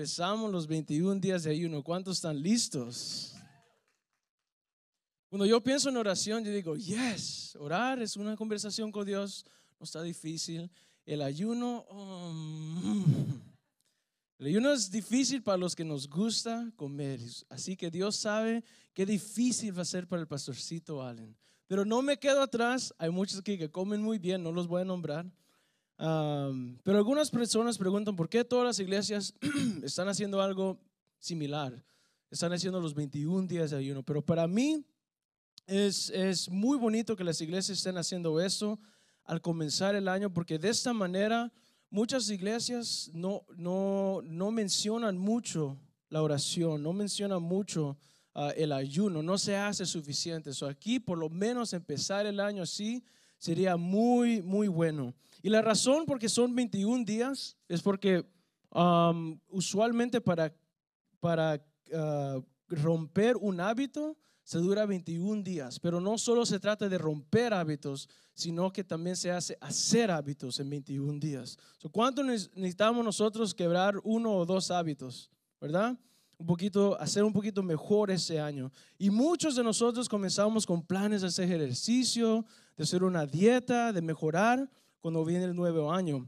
empezamos los 21 días de ayuno. ¿Cuántos están listos? Cuando yo pienso en oración, yo digo, yes, orar es una conversación con Dios, no está difícil. El ayuno, um, el ayuno es difícil para los que nos gusta comer. Así que Dios sabe qué difícil va a ser para el pastorcito Allen. Pero no me quedo atrás. Hay muchos aquí que comen muy bien, no los voy a nombrar. Um, pero algunas personas preguntan por qué todas las iglesias están haciendo algo similar. Están haciendo los 21 días de ayuno. Pero para mí, es, es muy bonito que las iglesias estén haciendo eso al comenzar el año, porque de esta manera muchas iglesias no, no, no mencionan mucho la oración, no mencionan mucho ah, el ayuno, no se hace suficiente. So aquí por lo menos empezar el año así sería muy, muy bueno. Y la razón porque son 21 días es porque um, usualmente para, para ah, romper un hábito, se dura 21 días, pero no solo se trata de romper hábitos, sino que también se hace hacer hábitos en 21 días. ¿Cuánto necesitamos nosotros quebrar uno o dos hábitos? ¿Verdad? Un poquito, hacer un poquito mejor ese año. Y muchos de nosotros comenzamos con planes de hacer ejercicio, de hacer una dieta, de mejorar cuando viene el nuevo año.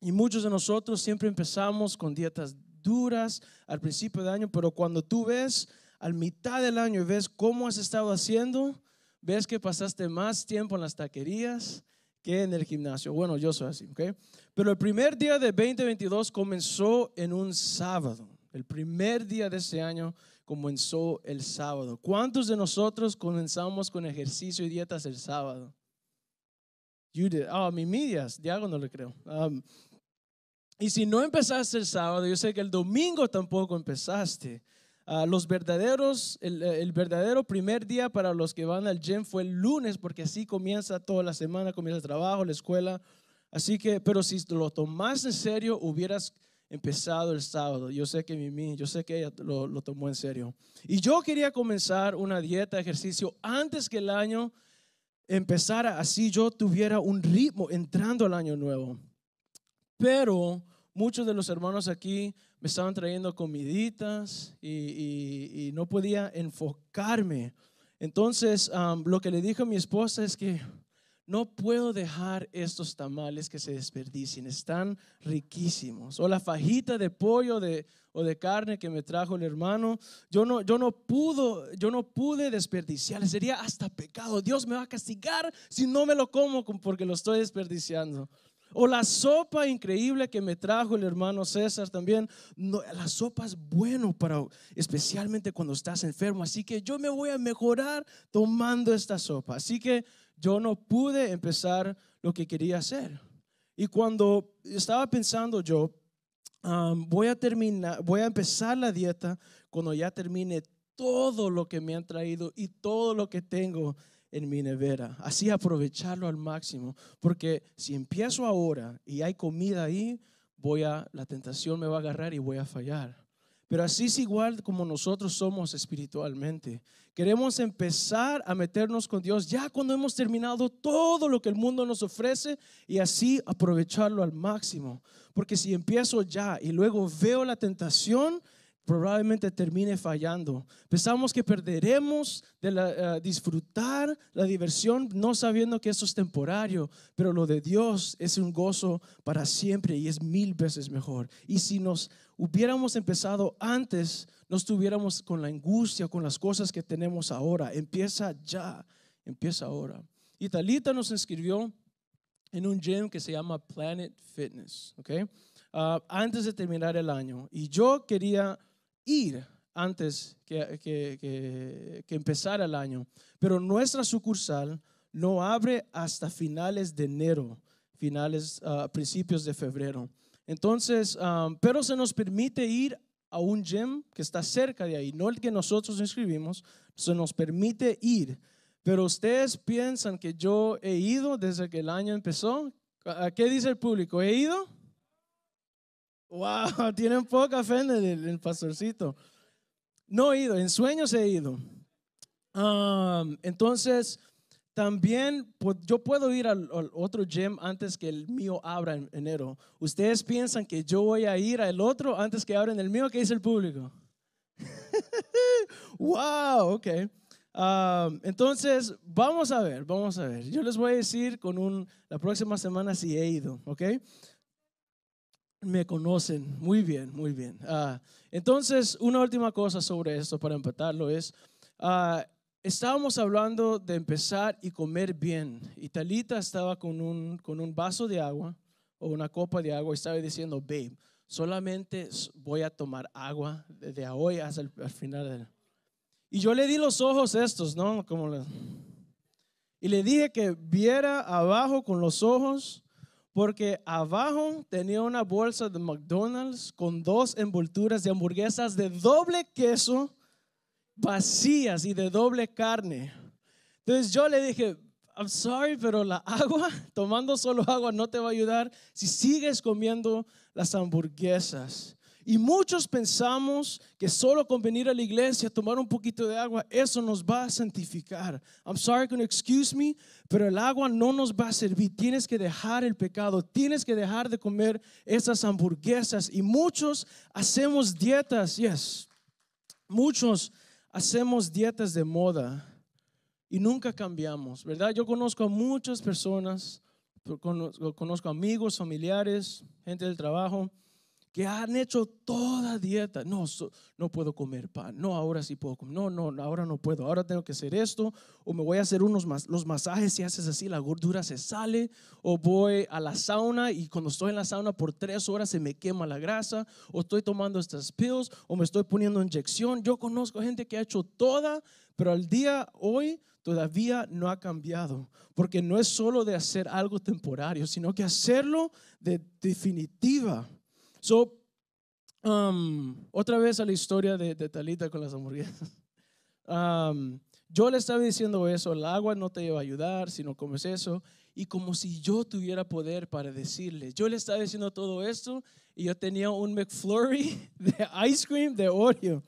Y muchos de nosotros siempre empezamos con dietas duras al principio de año, pero cuando tú ves al mitad del año y ves cómo has estado haciendo, ves que pasaste más tiempo en las taquerías que en el gimnasio. Bueno, yo soy así, ¿ok? Pero el primer día de 2022 comenzó en un sábado. El primer día de ese año comenzó el sábado. ¿Cuántos de nosotros comenzamos con ejercicio y dietas el sábado? You did. Oh, mi medias, Diago no le creo. Um, y si no empezaste el sábado, yo sé que el domingo tampoco empezaste. Ah, los verdaderos, el, verdadero primer día para los que van al gym fue el lunes, porque así comienza toda la semana, comienza el trabajo, la escuela. Así que, pero si lo tomas en serio, hubieras empezado el sábado. Yo sé que Mimi, yo sé que ella lo, lo tomó en serio. Y yo quería comenzar una dieta, ejercicio, antes que el año empezara, así yo tuviera un ritmo entrando al año nuevo. Pero muchos de los hermanos aquí me estaban trayendo comiditas y, no podía enfocarme. Entonces, lo que le dije a mi esposa es que no puedo dejar estos tamales que se desperdicien, están riquísimos. O la fajita de pollo de, o de carne que me trajo el hermano, yo no, yo no, pudo, yo no pude desperdiciar, sería hasta pecado. Dios me va a castigar si no me lo como porque lo estoy desperdiciando. O la sopa increíble que me trajo el hermano César también. La sopa es bueno para, especialmente cuando estás enfermo. Así que yo me voy a mejorar tomando esta sopa. Así que yo no pude empezar lo que quería hacer. Y cuando estaba pensando yo, voy a terminar, voy a empezar la dieta cuando ya termine todo lo que me han traído y todo lo que tengo en mi nevera. Así aprovecharlo al máximo. Porque si empiezo ahora y hay comida ahí, voy a, la tentación me va a agarrar y voy a fallar. Pero así es igual como nosotros somos espiritualmente. Queremos empezar a meternos con Dios ya cuando hemos terminado todo lo que el mundo nos ofrece y así aprovecharlo al máximo. Porque si empiezo ya y luego veo la tentación, probablemente termine fallando. Pensamos que perderemos de eh, disfrutar la diversión no sabiendo que eso es temporario, pero lo de Dios es un gozo para siempre y es mil veces mejor. Y si nos hubiéramos empezado antes, no estuviéramos con la angustia, con las cosas que tenemos ahora. Empieza ya, empieza ahora. Y Talita nos inscribió en un gym que se llama Planet Fitness, ¿ok? Ah, antes de terminar el año. Y yo quería ir antes que, que, que, empezara el año. Pero nuestra sucursal no abre hasta finales de enero, finales, uh, principios de febrero. Entonces, um, pero se nos permite ir a un gym que está cerca de ahí, no el que nosotros inscribimos, se nos permite ir. Pero ustedes piensan que yo he ido desde que el año empezó. ¿Qué dice el público? ¿He ido? Wow, tienen poca fe en el, pastorcito. No he ido, en sueños he ido. entonces, también pues, yo puedo ir al, otro gym antes que el mío abra en enero. ¿Ustedes piensan que yo voy a ir al otro antes que abra en el mío? ¿Qué dice el público? wow, ok. Um, entonces, vamos a ver, vamos a ver. Yo les voy a decir con un, la próxima semana si he ido, ¿ok? Me conocen muy bien, muy bien. Ah, entonces, una última cosa sobre esto para empatarlo es, ah, estábamos hablando de empezar y comer bien. Y Talita estaba con un, con un vaso de agua o una copa de agua y estaba diciendo, babe, solamente voy a tomar agua desde hoy hasta el, final del... Y yo le di los ojos estos, ¿no? Como y le dije que viera abajo con los ojos, porque abajo tenía una bolsa de McDonald's con dos envolturas de hamburguesas de doble queso, vacías y de doble carne. Entonces yo le dije, I'm sorry, pero la agua, tomando solo agua no te va a ayudar si sigues comiendo las hamburguesas. Y muchos pensamos que solo con venir a la iglesia, tomar un poquito de agua, eso nos va a santificar. I'm sorry, can excuse me, pero el agua no nos va a servir. Tienes que dejar el pecado, tienes que dejar de comer esas hamburguesas. Y muchos hacemos dietas, yes. Muchos hacemos dietas de moda y nunca cambiamos, ¿verdad? Yo conozco a muchas personas, conozco amigos, familiares, gente del trabajo, que han hecho toda dieta. No, no puedo comer pan. No, ahora sí puedo comer. No, no, ahora no puedo. Ahora tengo que hacer esto. O me voy a hacer unos los masajes. Si haces así, la gordura se sale. O voy a la sauna y cuando estoy en la sauna por tres horas se me quema la grasa. O estoy tomando estas pills. O me estoy poniendo inyección. Yo conozco gente que ha hecho toda, pero al día hoy todavía no ha cambiado, porque no es solo de hacer algo temporario, sino que hacerlo de definitiva. So, um, otra vez a la historia de, Talita con las hamburguesas. Um, yo le estaba diciendo eso, el agua no te va a ayudar si no comes eso. Y como si yo tuviera poder para decirle, yo le estaba diciendo todo esto y yo tenía un McFlurry de ice cream de Oreo.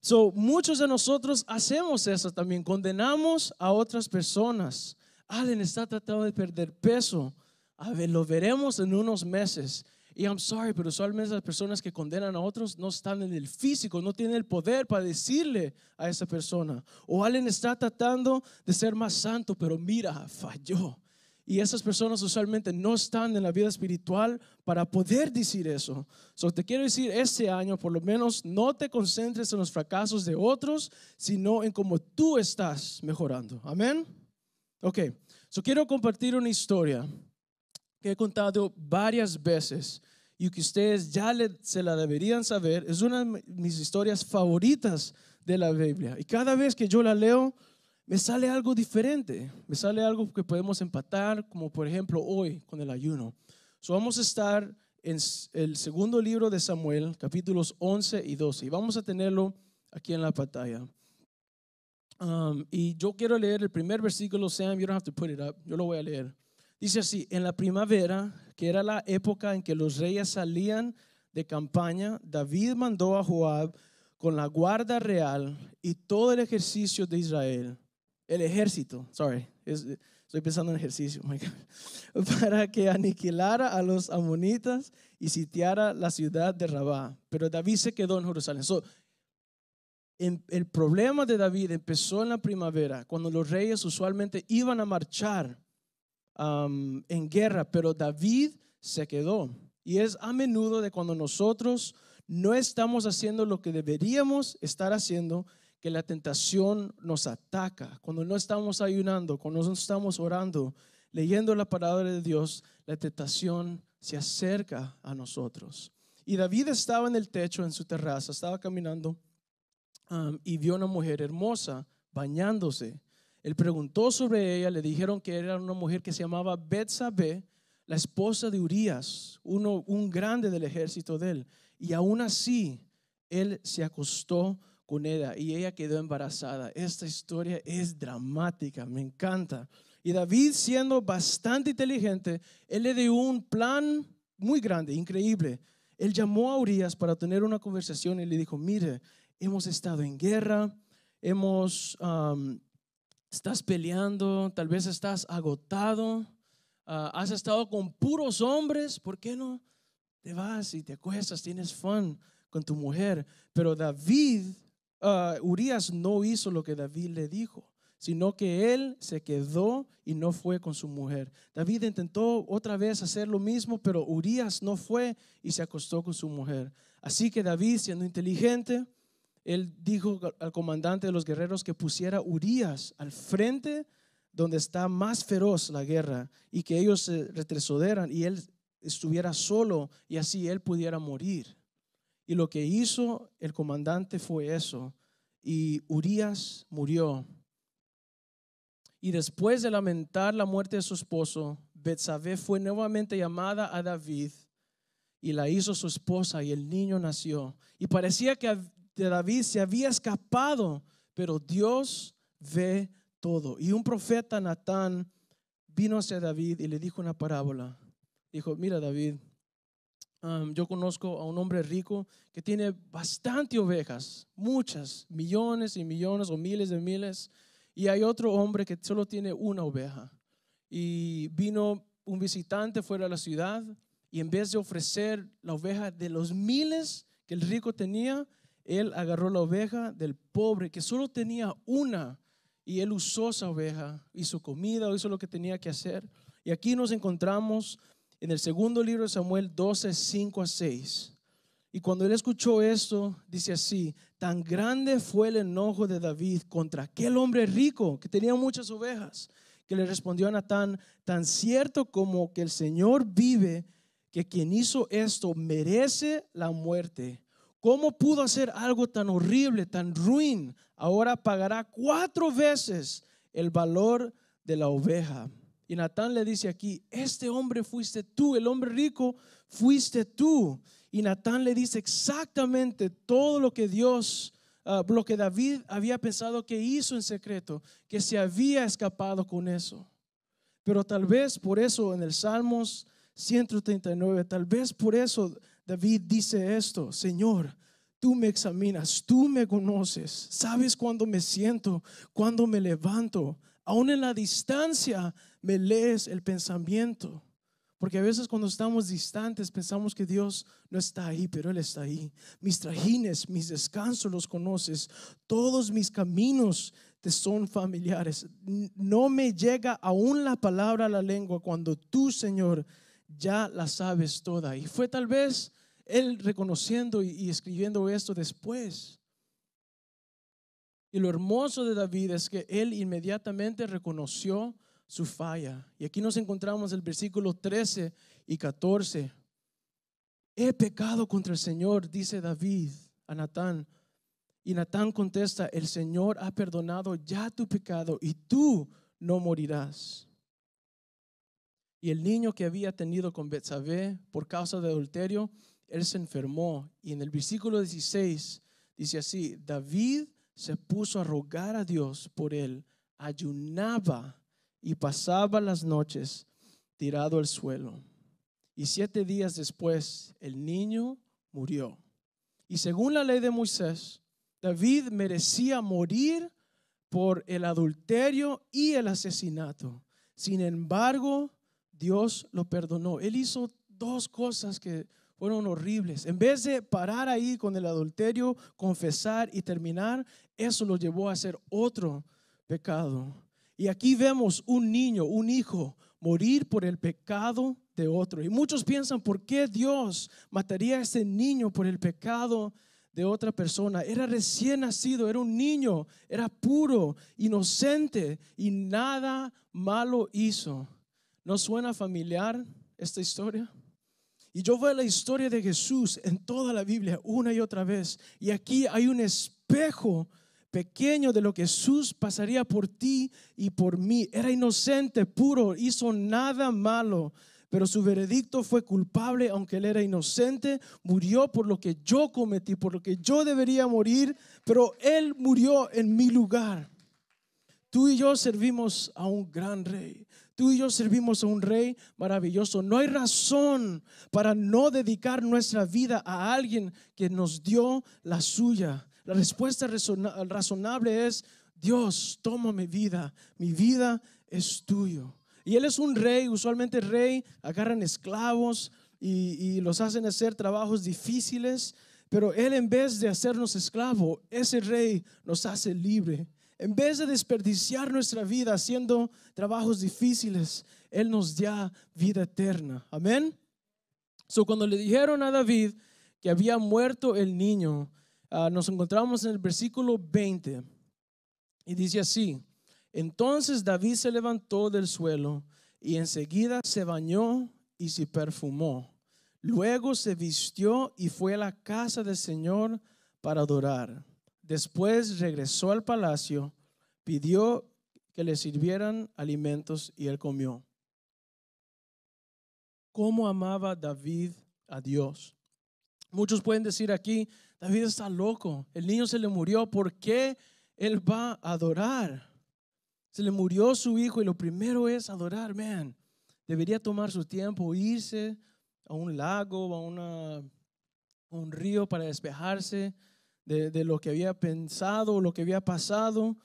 So, muchos de nosotros hacemos eso también, condenamos a otras personas. Allen está tratando de perder peso. A ver, lo veremos en unos meses. Y I'm sorry, pero usualmente las personas que condenan a otros no están en el físico, no tienen el poder para decirle a esa persona. O Allen está tratando de ser más santo, pero mira, falló. Y esas personas usualmente no están en la vida espiritual para poder decir eso. So, te quiero decir, este año por lo menos no te concentres en los fracasos de otros, sino en cómo tú estás mejorando. Amén. Ok, so quiero compartir una historia que he contado varias veces y que ustedes ya se la deberían saber. Es una de mis historias favoritas de la Biblia. Y cada vez que yo la leo, me sale algo diferente, me sale algo que podemos empatar, como por ejemplo hoy con el ayuno. So vamos a estar en el segundo libro de Samuel, capítulos 11 y 12, y vamos a tenerlo aquí en la pantalla. Um, y yo quiero leer el primer versículo, Sam, you don't have to put it up, yo lo voy a leer. Dice así, en la primavera, que era la época en que los reyes salían de campaña, David mandó a Joab con la guarda real y todo el ejercicio de Israel el ejército, sorry, estoy pensando en ejercicio, para que aniquilara a los amonitas y sitiara la ciudad de Rabá. Pero David se quedó en Jerusalén. el problema de David empezó en la primavera, cuando los reyes usualmente iban a marchar um, en guerra, pero David se quedó. Y es a menudo de cuando nosotros no estamos haciendo lo que deberíamos estar haciendo, que la tentación nos ataca. Cuando no estamos ayunando, cuando no estamos orando, leyendo la palabra de Dios, la tentación se acerca a nosotros. Y David estaba en el techo, en su terraza, estaba caminando um, y vio una mujer hermosa bañándose. Él preguntó sobre ella, le dijeron que era una mujer que se llamaba Betsabé, la esposa de Urias, uno, un grande del ejército de él. Y aún así, él se acostó con ella y ella quedó embarazada. Esta historia es dramática, me encanta. Y David, siendo bastante inteligente, él le dio un plan muy grande, increíble. Él llamó a Urias para tener una conversación y le dijo, mire, hemos estado en guerra, hemos estás peleando, tal vez estás agotado, ah, has estado con puros hombres, ¿por qué no te vas y te acuestas, tienes fun con tu mujer? Pero David, uh, Urias no hizo lo que David le dijo sino que él se quedó y no fue con su mujer. David intentó otra vez hacer lo mismo, pero Urias no fue y se acostó con su mujer. Así que David, siendo inteligente, él dijo al comandante de los guerreros que pusiera Urias al frente donde está más feroz la guerra y que ellos se retrocederan y él estuviera solo y así él pudiera morir. Y lo que hizo el comandante fue eso. Y Urias murió y después de lamentar la muerte de su esposo, Betsabé fue nuevamente llamada a David y la hizo su esposa y el niño nació. Y parecía que David se había escapado, pero Dios ve todo. Y un profeta, Natán, vino hacia David y le dijo una parábola. Dijo, mira David, yo conozco a un hombre rico que tiene bastante ovejas, muchas, millones y millones o miles de miles y hay otro hombre que solo tiene una oveja. Y vino un visitante fuera de la ciudad y en vez de ofrecer la oveja de los miles que el rico tenía, él agarró la oveja del pobre que solo tenía una y él usó esa oveja, hizo comida, hizo lo que tenía que hacer. Y aquí nos encontramos en el segundo libro de Samuel 12, 5 a 6. Y cuando él escuchó esto, dice así, tan grande fue el enojo de David contra aquel hombre rico que tenía muchas ovejas, que le respondió a Natán, tan cierto como que el Señor vive, que quien hizo esto merece la muerte. ¿Cómo pudo hacer algo tan horrible, tan ruin? Ahora pagará cuatro veces el valor de la oveja. Y Natán le dice aquí, este hombre fuiste tú, el hombre rico fuiste tú. Y Natán le dice exactamente todo lo que Dios, ah, lo que David había pensado que hizo en secreto, que se había escapado con eso. Pero tal vez por eso en el Salmos 139, tal vez por eso David dice esto, Señor, tú me examinas, tú me conoces, sabes cuándo me siento, cuándo me levanto, aún en la distancia me lees el pensamiento. Porque a veces cuando estamos distantes pensamos que Dios no está ahí, pero Él está ahí. Mis trajines, mis descansos los conoces. Todos mis caminos te son familiares. No me llega aún la palabra a la lengua cuando tú, Señor, ya la sabes toda. Y fue tal vez Él reconociendo y escribiendo esto después. Y lo hermoso de David es que Él inmediatamente reconoció su falla. Y aquí nos encontramos el versículo 13 y 14. He pecado contra el Señor, dice David a Natán. Y Natán contesta, el Señor ha perdonado ya tu pecado y tú no morirás. Y el niño que había tenido con Betsabé por causa de adulterio, él se enfermó. Y en el versículo 16 dice así, David se puso a rogar a Dios por él, ayunaba y pasaba las noches tirado al suelo. Y siete días después el niño murió. Y según la ley de Moisés, David merecía morir por el adulterio y el asesinato. Sin embargo, Dios lo perdonó. Él hizo dos cosas que fueron horribles. En vez de parar ahí con el adulterio, confesar y terminar, eso lo llevó a hacer otro pecado. Y aquí vemos un niño, un hijo, morir por el pecado de otro. Y muchos piensan, ¿por qué Dios mataría a ese niño por el pecado de otra persona? Era recién nacido, era un niño, era puro, inocente y nada malo hizo. ¿No suena familiar esta historia? Y yo veo la historia de Jesús en toda la Biblia una y otra vez. Y aquí hay un espejo pequeño de lo que Jesús pasaría por ti y por mí. Era inocente, puro, hizo nada malo, pero su veredicto fue culpable, aunque él era inocente, murió por lo que yo cometí, por lo que yo debería morir, pero él murió en mi lugar. Tú y yo servimos a un gran rey. Tú y yo servimos a un rey maravilloso. No hay razón para no dedicar nuestra vida a alguien que nos dio la suya. La respuesta razonable es, Dios, toma mi vida, mi vida es tuyo. Y él es un rey, usualmente rey, agarran esclavos y, los hacen hacer trabajos difíciles, pero él en vez de hacernos esclavo, ese rey nos hace libre. En vez de desperdiciar nuestra vida haciendo trabajos difíciles, él nos da vida eterna. Amén. So, cuando le dijeron a David que había muerto el niño, ah, nos encontramos en el versículo 20 y dice así, entonces David se levantó del suelo y enseguida se bañó y se perfumó. Luego se vistió y fue a la casa del Señor para adorar. Después regresó al palacio, pidió que le sirvieran alimentos y él comió cómo amaba David a Dios. Muchos pueden decir aquí, David está loco, el niño se le murió, ¿por qué él va a adorar? Se le murió su hijo y lo primero es adorar, man. Debería tomar su tiempo, irse a un lago, a, una, un río para despejarse de, de lo que había pensado, lo que había pasado.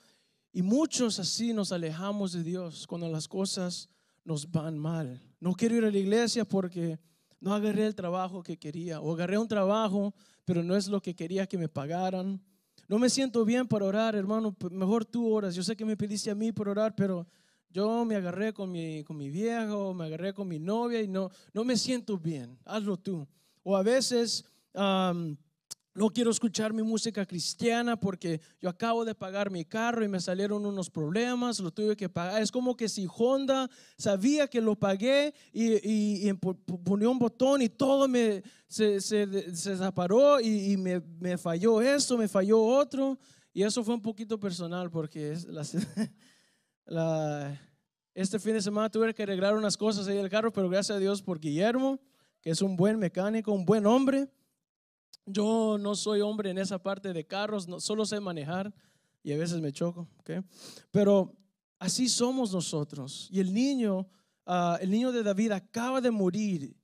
Y muchos así nos alejamos de Dios cuando las cosas nos van mal. No quiero ir a la iglesia porque no agarré el trabajo que quería o agarré un trabajo, pero no es lo que quería que me pagaran. No me siento bien para orar, hermano, mejor tú oras. Yo sé que me pediste a mí por orar, pero yo me agarré con mi, con mi viejo, me agarré con mi novia y no, no me siento bien. Hazlo tú. O a veces no quiero escuchar mi música cristiana porque yo acabo de pagar mi carro y me salieron unos problemas, lo tuve que pagar. Es como que si Honda sabía que lo pagué y, y, ponía un botón y todo me, se, se, se desaparó y, me, me, falló esto, me falló otro. Y eso fue un poquito personal porque la, este fin de semana tuve que arreglar unas cosas ahí del carro, pero gracias a Dios por Guillermo, que es un buen mecánico, un buen hombre yo no soy hombre en esa parte de carros, no, solo sé manejar y a veces me choco, ¿okay? Pero así somos nosotros. Y el niño, ah, el niño de David acaba de morir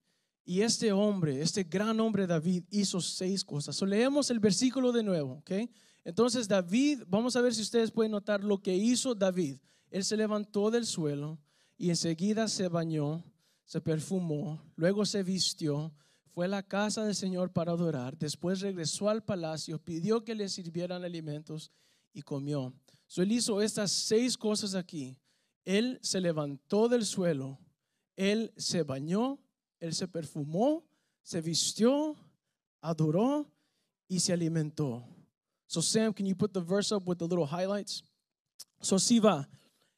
y este hombre, este gran hombre David hizo seis cosas. So, leemos el versículo de nuevo, ¿ok? Entonces David, vamos a ver si ustedes pueden notar lo que hizo David. Él se levantó del suelo y enseguida se bañó, se perfumó, luego se vistió fue a la casa del Señor para adorar, después regresó al palacio, pidió que le sirvieran alimentos y comió. So, él hizo estas seis cosas aquí. Él se levantó del suelo, él se bañó, él se perfumó, se vistió, adoró y se alimentó. So Sam, can you put the verse up with the little highlights? So si va.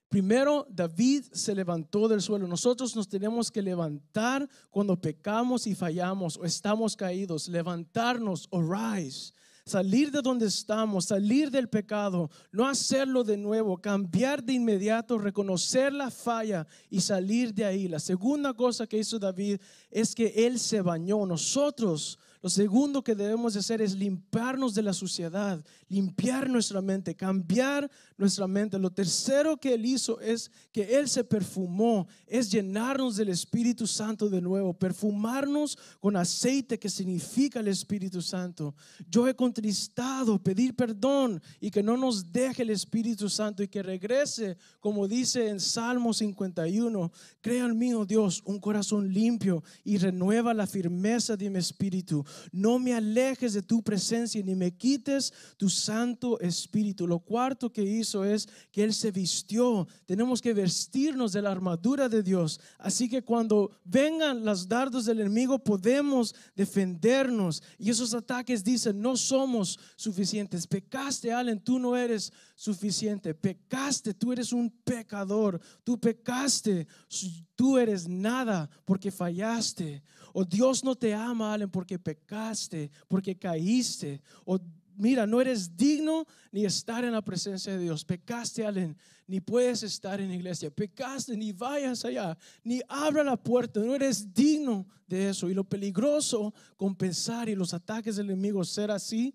Primero, David se levantó del suelo. Nosotros nos tenemos que levantar cuando pecamos y fallamos o estamos caídos. Levantarnos, o. Salir de donde estamos, salir del pecado, no hacerlo de nuevo, cambiar de inmediato, reconocer la falla y salir de ahí. La segunda cosa que hizo David es que él se bañó. Nosotros lo segundo que debemos hacer es limpiarnos de la suciedad, limpiar nuestra mente, cambiar nuestra mente. Lo tercero que Él hizo es que Él se perfumó, es llenarnos del Espíritu Santo de nuevo, perfumarnos con aceite que significa el Espíritu Santo. Yo he contristado, pedir perdón y que no nos deje el Espíritu Santo y que regrese, como dice en Salmo 51, crea en mí, oh Dios, un corazón limpio y renueva la firmeza de mi espíritu no me alejes de tu presencia ni me quites tu Santo Espíritu. Lo cuarto que hizo es que Él se vistió. Tenemos que vestirnos de la armadura de Dios. Así que cuando vengan los dardos del enemigo podemos defendernos. Y esos ataques dicen, no somos suficientes. Pecaste, Allen, tú no eres suficiente. Pecaste, tú eres un pecador. Tú pecaste, tú eres nada porque fallaste. O Dios no te ama, Allen, porque pecaste, porque caíste. O mira, no eres digno ni estar en la presencia de Dios. Pecaste, Allen, ni puedes estar en la iglesia. Pecaste, ni vayas allá, ni abra la puerta. No eres digno de eso. Y lo peligroso con pensar y los ataques del enemigo ser así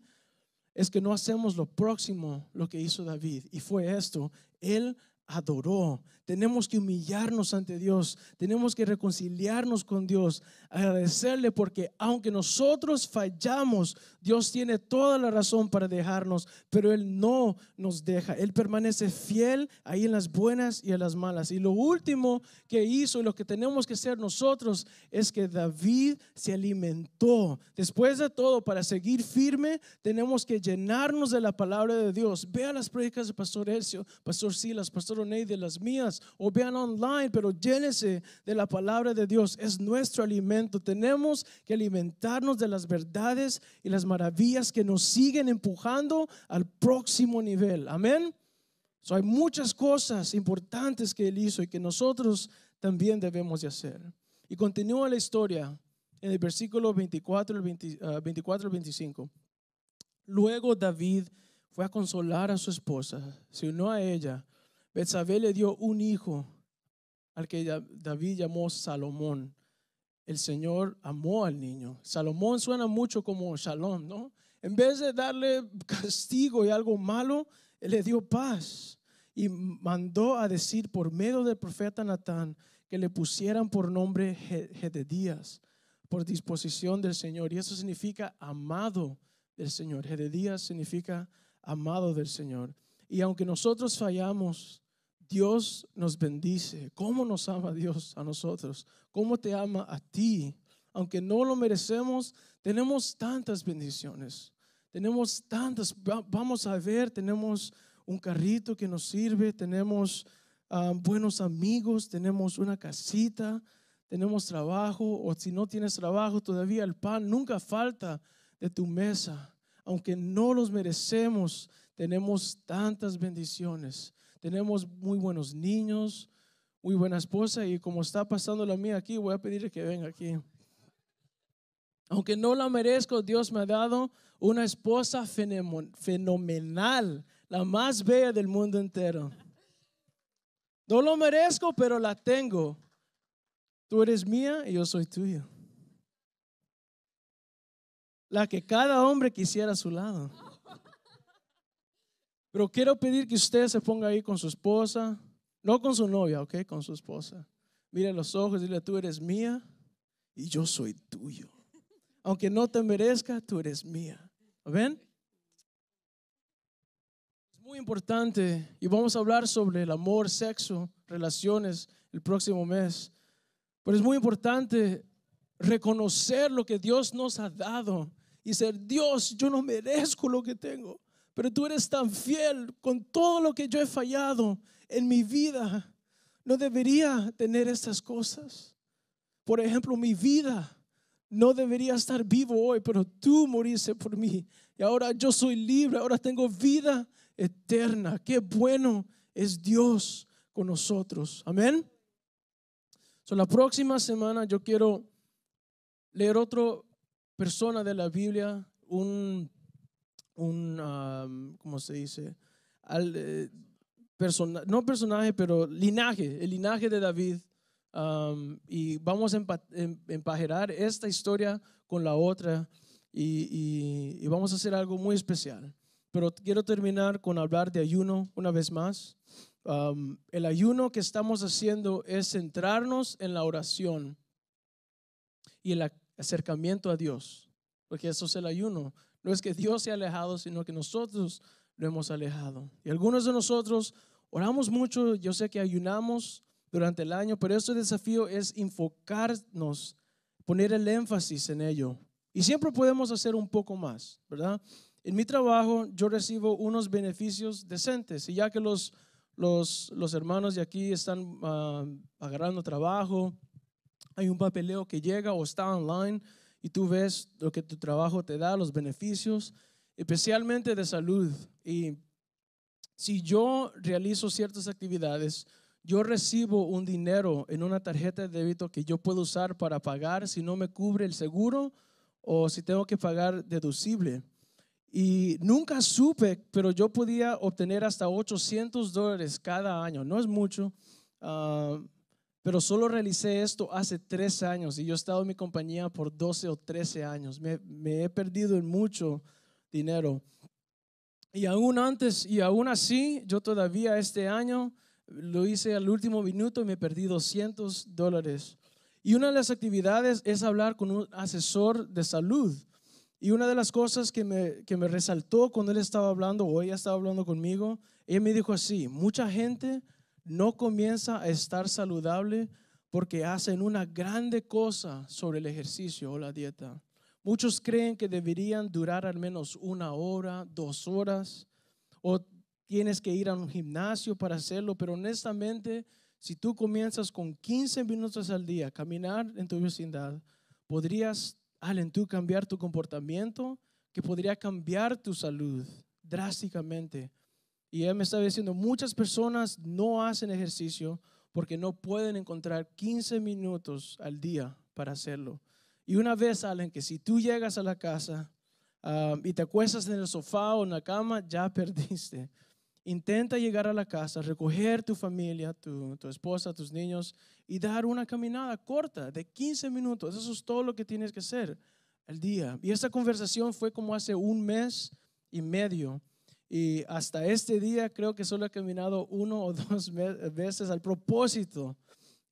es que no hacemos lo próximo, lo que hizo David. Y fue esto. Él adoró. Tenemos que humillarnos ante Dios, tenemos que reconciliarnos con Dios, agradecerle porque aunque nosotros fallamos, Dios tiene toda la razón para dejarnos, pero Él no nos deja, Él permanece fiel ahí en las buenas y en las malas. Y lo último que hizo y lo que tenemos que hacer nosotros es que David se alimentó. Después de todo, para seguir firme, tenemos que llenarnos de la palabra de Dios. Vea las predicas de Pastor Elcio, Pastor Silas, Pastor Oney, de las mías o vean online, pero llénese de la palabra de Dios. Es nuestro alimento. Tenemos que alimentarnos de las verdades y las maravillas que nos siguen empujando al próximo nivel. Amén. hay muchas cosas importantes que Él hizo y que nosotros también debemos de hacer. Y continúa la historia en el versículo 24 al 24 25. Luego David fue a consolar a su esposa, se unió a ella Betsabé le dio un hijo al que David llamó Salomón. El Señor amó al niño. Salomón suena mucho como Shalom, ¿no? En vez de darle castigo y algo malo, él le dio paz y mandó a decir por medio del profeta Natán que le pusieran por nombre Gededías, por disposición del Señor. Y eso significa amado del Señor. Gededías significa amado del Señor. Y aunque nosotros fallamos, Dios nos bendice. ¿Cómo nos ama Dios a nosotros? ¿Cómo te ama a ti? Aunque no lo merecemos, tenemos tantas bendiciones. Tenemos tantas, vamos a ver, tenemos un carrito que nos sirve, tenemos ah, buenos amigos, tenemos una casita, tenemos trabajo, o si no tienes trabajo, todavía el pan nunca falta de tu mesa. Aunque no los merecemos, tenemos tantas bendiciones tenemos muy buenos niños, muy buena esposa y como está pasando la mía aquí, voy a pedirle que venga aquí. Aunque no la merezco, Dios me ha dado una esposa fenomenal, la más bella del mundo entero. No lo merezco, pero la tengo. Tú eres mía y yo soy tuyo. La que cada hombre quisiera a su lado. Pero quiero pedir que usted se ponga ahí con su esposa, no con su novia, ok, con su esposa. Mire los ojos dile, tú eres mía y yo soy tuyo. Aunque no te merezca, tú eres mía. ¿Ven? Es muy importante y vamos a hablar sobre el amor, sexo, relaciones el próximo mes. Pero es muy importante reconocer lo que Dios nos ha dado y ser Dios, yo no merezco lo que tengo pero tú eres tan fiel con todo lo que yo he fallado en mi vida. No debería tener estas cosas. Por ejemplo, mi vida no debería estar vivo hoy, pero tú moriste por mí. Y ahora yo soy libre, ahora tengo vida eterna. Qué bueno es Dios con nosotros. Amén. So, la próxima semana yo quiero leer otra persona de la Biblia, un un, ¿cómo se dice? Al, eh, no personaje, pero linaje, el linaje de David. y vamos a em, empajerar esta historia con la otra y, vamos a hacer algo muy especial. Pero quiero terminar con hablar de ayuno una vez más. el ayuno que estamos haciendo es centrarnos en la oración y el acercamiento a Dios, porque eso es el ayuno. No es que Dios se ha alejado, sino que nosotros lo hemos alejado. Y algunos de nosotros oramos mucho, yo sé que ayunamos durante el año, pero este desafío es enfocarnos, poner el énfasis en ello. Y siempre podemos hacer un poco más, ¿verdad? En mi trabajo yo recibo unos beneficios decentes y ya que los, los, los hermanos de aquí están ah, agarrando trabajo, hay un papeleo que llega o está online y tú ves lo que tu trabajo te da, los beneficios, especialmente de salud. Y si yo realizo ciertas actividades, yo recibo un dinero en una tarjeta de débito que yo puedo usar para pagar si no me cubre el seguro o si tengo que pagar deducible. Y nunca supe, pero yo podía obtener hasta 800 dólares cada año. No es mucho, ah, pero solo realicé esto hace tres años y yo he estado en mi compañía por 12 o 13 años. Me, he perdido en mucho dinero. Y aún antes, y aún así, yo todavía este año lo hice al último minuto y me perdí 200 dólares. Y una de las actividades es hablar con un asesor de salud. Y una de las cosas que me, que me resaltó cuando él estaba hablando o ella estaba hablando conmigo, él me dijo así, mucha gente no comienza a estar saludable porque hacen una grande cosa sobre el ejercicio o la dieta. Muchos creen que deberían durar al menos una hora, dos horas, o tienes que ir a un gimnasio para hacerlo, pero honestamente, si tú comienzas con 15 minutos al día caminar en tu vecindad, podrías, Allen, tú cambiar tu comportamiento, que podría cambiar tu salud drásticamente. Y él me estaba diciendo, muchas personas no hacen ejercicio porque no pueden encontrar 15 minutos al día para hacerlo. Y una vez, Allen, que si tú llegas a la casa ah, y te acuestas en el sofá o en la cama, ya perdiste. Intenta llegar a la casa, recoger tu familia, tu, esposa, tus niños y dar una caminada corta de 15 minutos. Eso es todo lo que tienes que hacer al día. Y esta conversación fue como hace un mes y medio. Y hasta este día creo que solo he caminado uno o dos veces al propósito.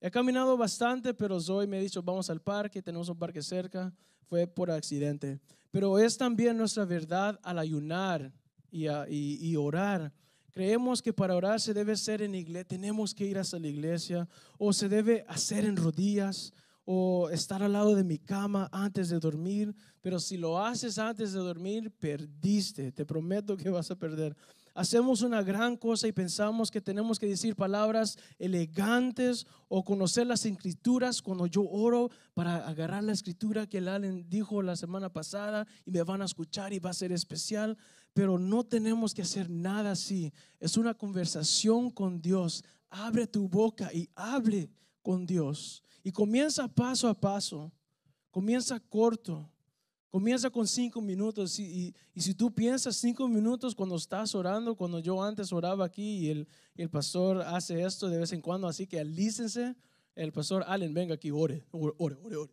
He caminado bastante, pero Zoe me ha dicho, vamos al parque, tenemos un parque cerca. Fue por accidente. Pero es también nuestra verdad al ayunar y, y orar Creemos que para orar se debe hacer en iglesia, tenemos que ir hasta la iglesia, o se debe hacer en rodillas, o estar al lado de mi cama antes de dormir. Pero si lo haces antes de dormir, perdiste. Te prometo que vas a perder. Hacemos una gran cosa y pensamos que tenemos que decir palabras elegantes o conocer las escrituras cuando yo oro para agarrar la escritura que el Allen dijo la semana pasada y me van a escuchar y va a ser especial pero no tenemos que hacer nada así. Es una conversación con Dios. Abre tu boca y hable con Dios. Y comienza paso a paso. Comienza corto. Comienza con cinco minutos. Y, si tú piensas cinco minutos cuando estás orando, cuando yo antes oraba aquí y el, y el pastor hace esto de vez en cuando, así que alícense. El pastor Allen, venga aquí, ore, ore, ore, ore.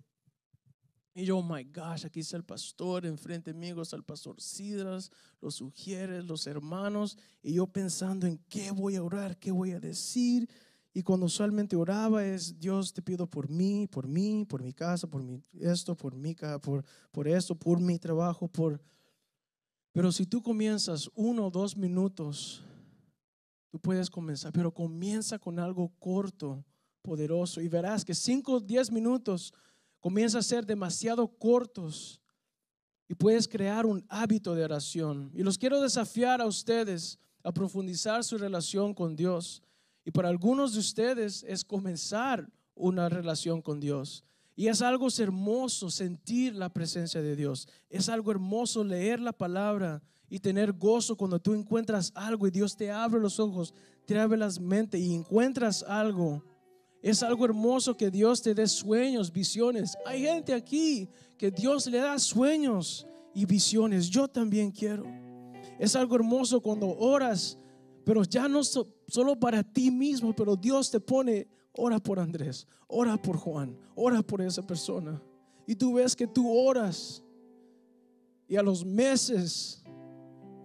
Y yo, oh my gosh, aquí está el pastor, enfrente mío está el pastor Sidras, los sugieres, los hermanos. Y yo pensando en qué voy a orar, qué voy a decir. Y cuando usualmente oraba es, Dios te pido por mí, por mí, por mi casa, por mi, esto, por mi por, por esto, por mi trabajo, por... Pero si tú comienzas uno o dos minutos, tú puedes comenzar, pero comienza con algo corto, poderoso, y verás que cinco o diez minutos comienza a ser demasiado cortos y puedes crear un hábito de oración. Y los quiero desafiar a ustedes a profundizar su relación con Dios. Y para algunos de ustedes es comenzar una relación con Dios. Y es algo hermoso sentir la presencia de Dios. Es algo hermoso leer la palabra y tener gozo cuando tú encuentras algo y Dios te abre los ojos, te abre las mentes y encuentras algo es algo hermoso que Dios te dé sueños, visiones. Hay gente aquí que Dios le da sueños y visiones. Yo también quiero. Es algo hermoso cuando oras, pero ya no solo para ti mismo, pero Dios te pone, ora por Andrés, ora por Juan, ora por esa persona. Y tú ves que tú oras y a los meses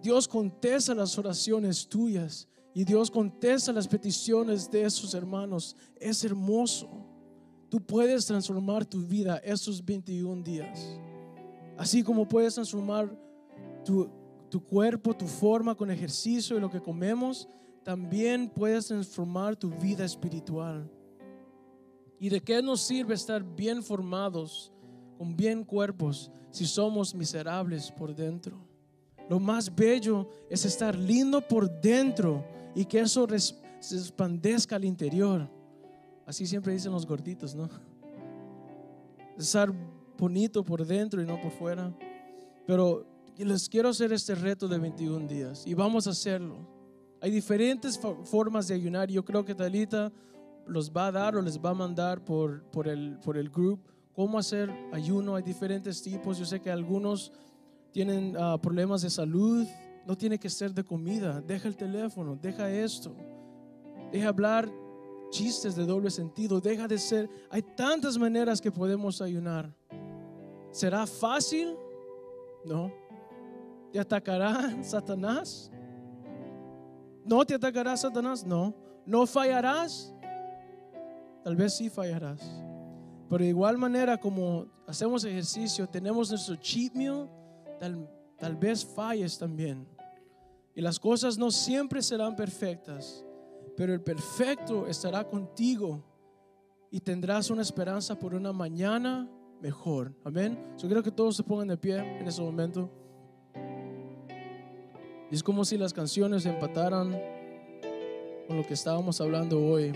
Dios contesta las oraciones tuyas y Dios contesta las peticiones de sus hermanos. Es hermoso. Tú puedes transformar tu vida esos 21 días. Así como puedes transformar tu, tu cuerpo, tu forma con ejercicio y lo que comemos, también puedes transformar tu vida espiritual. ¿Y de qué nos sirve estar bien formados, con bien cuerpos, si somos miserables por dentro? Lo más bello es estar lindo por dentro y que eso se expandezca al interior. Así siempre dicen los gorditos, ¿no? Estar bonito por dentro y no por fuera. Pero les quiero hacer este reto de 21 días y vamos a hacerlo. Hay diferentes formas de ayunar. Yo creo que Talita los va a dar o les va a mandar por, por, el, por el group cómo hacer ayuno. Hay diferentes tipos. Yo sé que algunos tienen ah, problemas de salud no tiene que ser de comida. Deja el teléfono, deja esto. Deja hablar chistes de doble sentido. Deja de ser. Hay tantas maneras que podemos ayunar. ¿Será fácil? No. ¿Te atacará Satanás? ¿No te atacará Satanás? No. ¿No fallarás? Tal vez sí fallarás. Pero de igual manera como hacemos ejercicio, tenemos nuestro cheat meal, tal, tal vez falles también. Y las cosas no siempre serán perfectas, pero el perfecto estará contigo y tendrás una esperanza por una mañana mejor. Amén. Yo creo que todos se pongan de pie en ese momento. Es como si las canciones empataran con lo que estábamos hablando hoy.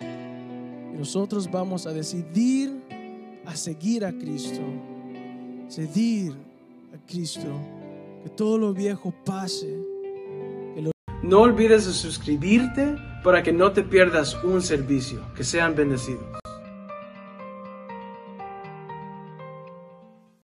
Y nosotros vamos a decidir a seguir a Cristo. Seguir a Cristo. Que todo lo viejo pase. No olvides de suscribirte para que no te pierdas un servicio. Que sean bendecidos.